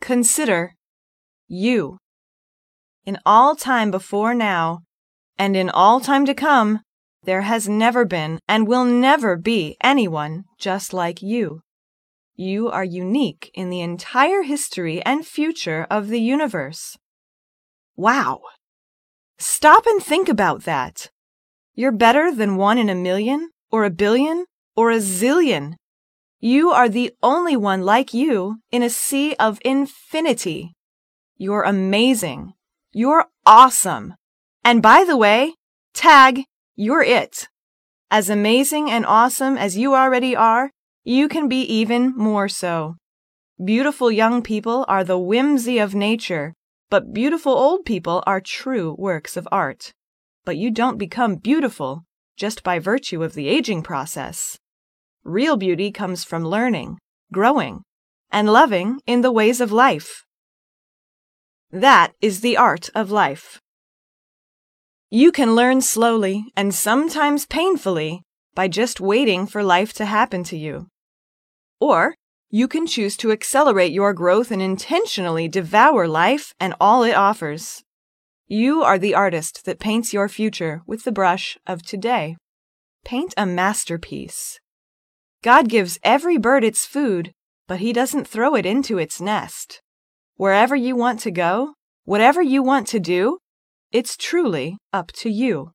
Consider you. In all time before now, and in all time to come, there has never been and will never be anyone just like you. You are unique in the entire history and future of the universe. Wow! Stop and think about that. You're better than one in a million, or a billion, or a zillion. You are the only one like you in a sea of infinity. You're amazing. You're awesome. And by the way, tag, you're it. As amazing and awesome as you already are, you can be even more so. Beautiful young people are the whimsy of nature, but beautiful old people are true works of art. But you don't become beautiful just by virtue of the aging process. Real beauty comes from learning, growing, and loving in the ways of life. That is the art of life. You can learn slowly and sometimes painfully by just waiting for life to happen to you. Or you can choose to accelerate your growth and intentionally devour life and all it offers. You are the artist that paints your future with the brush of today. Paint a masterpiece. God gives every bird its food, but he doesn't throw it into its nest. Wherever you want to go, whatever you want to do, it's truly up to you.